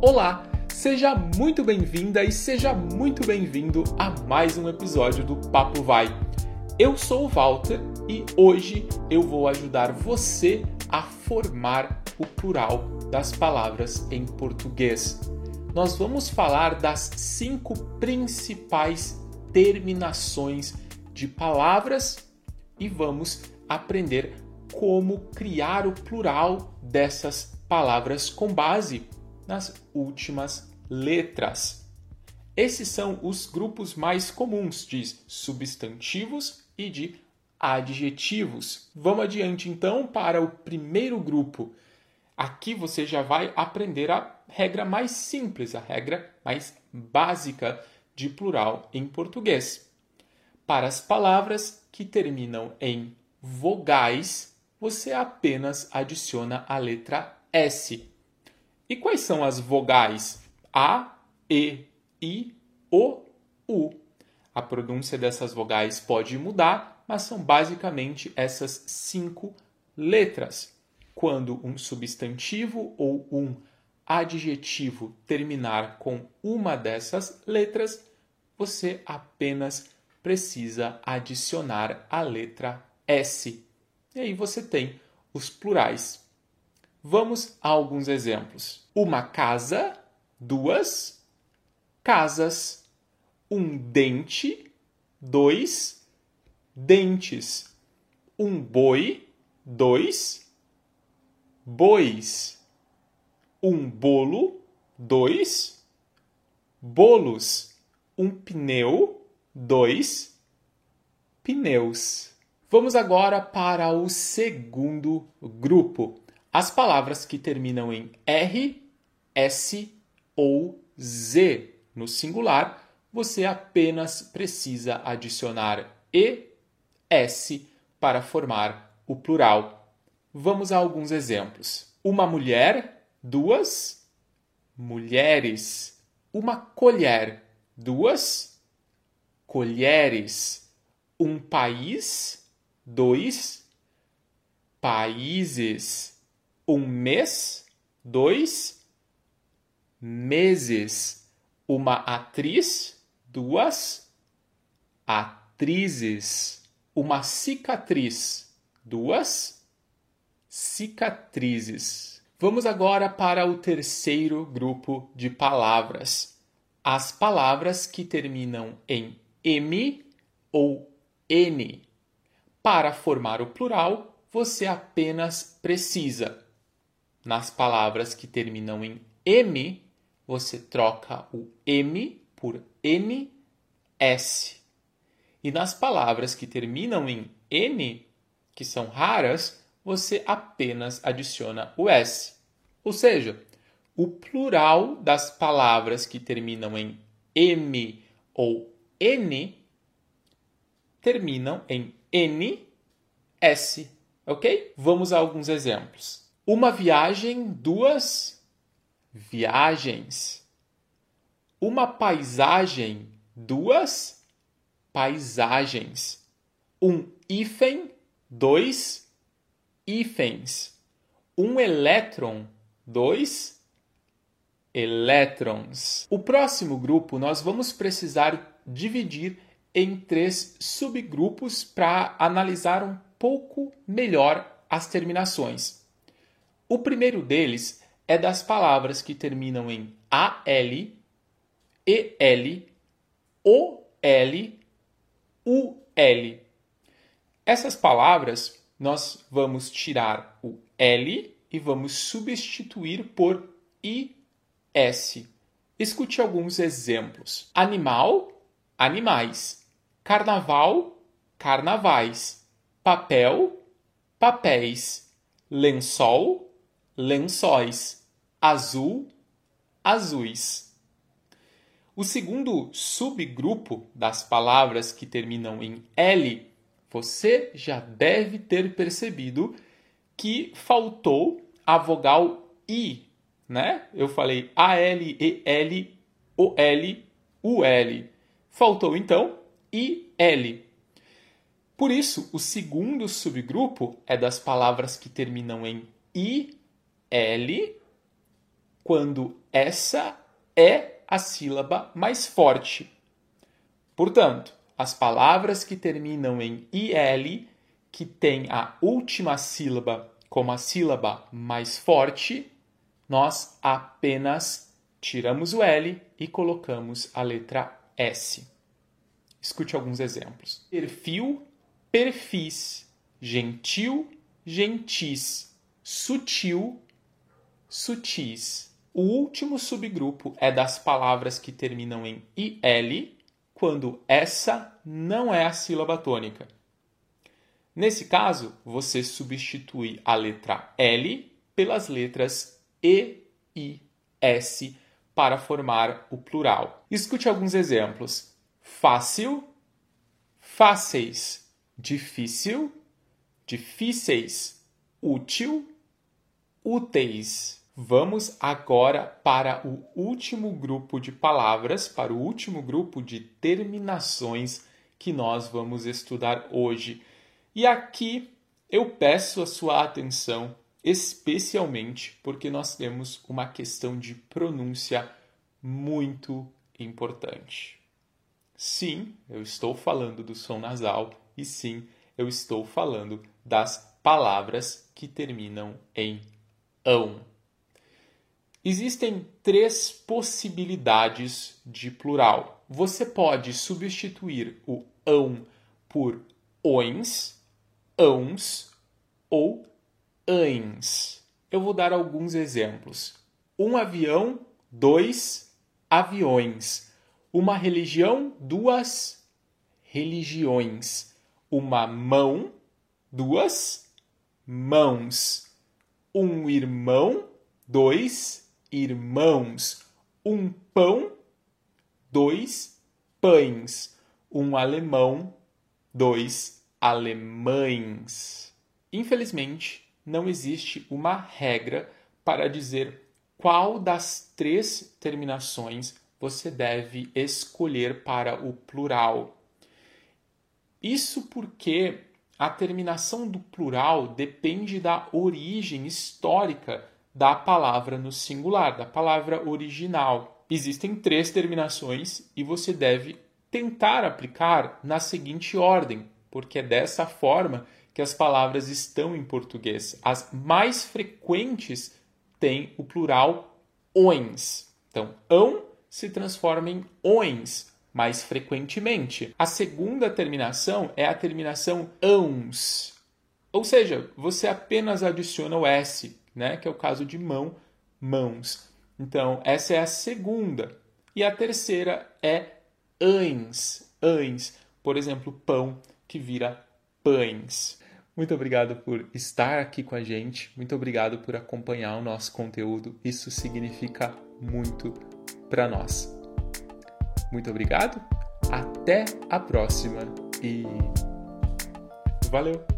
Olá, seja muito bem-vinda e seja muito bem-vindo a mais um episódio do Papo Vai. Eu sou o Walter e hoje eu vou ajudar você a formar o plural das palavras em português. Nós vamos falar das cinco principais terminações de palavras e vamos aprender como criar o plural dessas palavras com base nas últimas letras. Esses são os grupos mais comuns de substantivos e de adjetivos. Vamos adiante então para o primeiro grupo. Aqui você já vai aprender a regra mais simples, a regra mais básica de plural em português. Para as palavras que terminam em vogais, você apenas adiciona a letra S. E quais são as vogais? A, E, I, O, U. A pronúncia dessas vogais pode mudar, mas são basicamente essas cinco letras. Quando um substantivo ou um adjetivo terminar com uma dessas letras, você apenas precisa adicionar a letra S. E aí você tem os plurais. Vamos a alguns exemplos. Uma casa, duas casas, um dente, dois dentes, um boi, dois bois, um bolo, dois bolos, um pneu, dois pneus. Vamos agora para o segundo grupo as palavras que terminam em R, S ou Z no singular, você apenas precisa adicionar E, S para formar o plural. Vamos a alguns exemplos. Uma mulher, duas mulheres. Uma colher, duas colheres. Um país, dois países um mês, dois meses, uma atriz, duas atrizes, uma cicatriz, duas cicatrizes. Vamos agora para o terceiro grupo de palavras. As palavras que terminam em M ou N. Para formar o plural, você apenas precisa nas palavras que terminam em M, você troca o M por NS. E nas palavras que terminam em N, que são raras, você apenas adiciona o S. Ou seja, o plural das palavras que terminam em M ou N terminam em NS, ok? Vamos a alguns exemplos. Uma viagem, duas viagens. Uma paisagem, duas paisagens. Um hífen, dois hífens. Um elétron, dois elétrons. O próximo grupo nós vamos precisar dividir em três subgrupos para analisar um pouco melhor as terminações. O primeiro deles é das palavras que terminam em AL, EL, OL, UL. Essas palavras nós vamos tirar o L e vamos substituir por IS. Escute alguns exemplos: animal, animais, carnaval, carnavais, papel, papéis, lençol, lençóis, azul, azuis. O segundo subgrupo das palavras que terminam em L, você já deve ter percebido que faltou a vogal I, né? Eu falei A, L, E, L, O, L, U, L. Faltou então I, L. Por isso, o segundo subgrupo é das palavras que terminam em I L, quando essa é a sílaba mais forte. Portanto, as palavras que terminam em IL, que tem a última sílaba como a sílaba mais forte, nós apenas tiramos o L e colocamos a letra S. Escute alguns exemplos. Perfil, perfis, gentil, gentis, sutil, sutis. O último subgrupo é das palavras que terminam em IL, quando essa não é a sílaba tônica. Nesse caso, você substitui a letra L pelas letras E, I, S para formar o plural. Escute alguns exemplos: fácil, fáceis, difícil, difíceis, útil, úteis. Vamos agora para o último grupo de palavras, para o último grupo de terminações que nós vamos estudar hoje. E aqui eu peço a sua atenção, especialmente porque nós temos uma questão de pronúncia muito importante. Sim, eu estou falando do som nasal e sim, eu estou falando das palavras que terminam em ão. Existem três possibilidades de plural. Você pode substituir o ão por ões, ãos ou ães. Eu vou dar alguns exemplos. Um avião, dois aviões. Uma religião, duas religiões. Uma mão, duas mãos. Um irmão, dois irmãos, um pão, dois pães, um alemão, dois alemães. Infelizmente, não existe uma regra para dizer qual das três terminações você deve escolher para o plural. Isso porque a terminação do plural depende da origem histórica da palavra no singular, da palavra original. Existem três terminações e você deve tentar aplicar na seguinte ordem, porque é dessa forma que as palavras estão em português. As mais frequentes têm o plural ões. Então, ão se transforma em ões mais frequentemente. A segunda terminação é a terminação ãos. Ou seja, você apenas adiciona o S né? Que é o caso de mão, mãos. Então, essa é a segunda. E a terceira é ães, ães. Por exemplo, pão que vira pães. Muito obrigado por estar aqui com a gente. Muito obrigado por acompanhar o nosso conteúdo. Isso significa muito para nós. Muito obrigado. Até a próxima e valeu.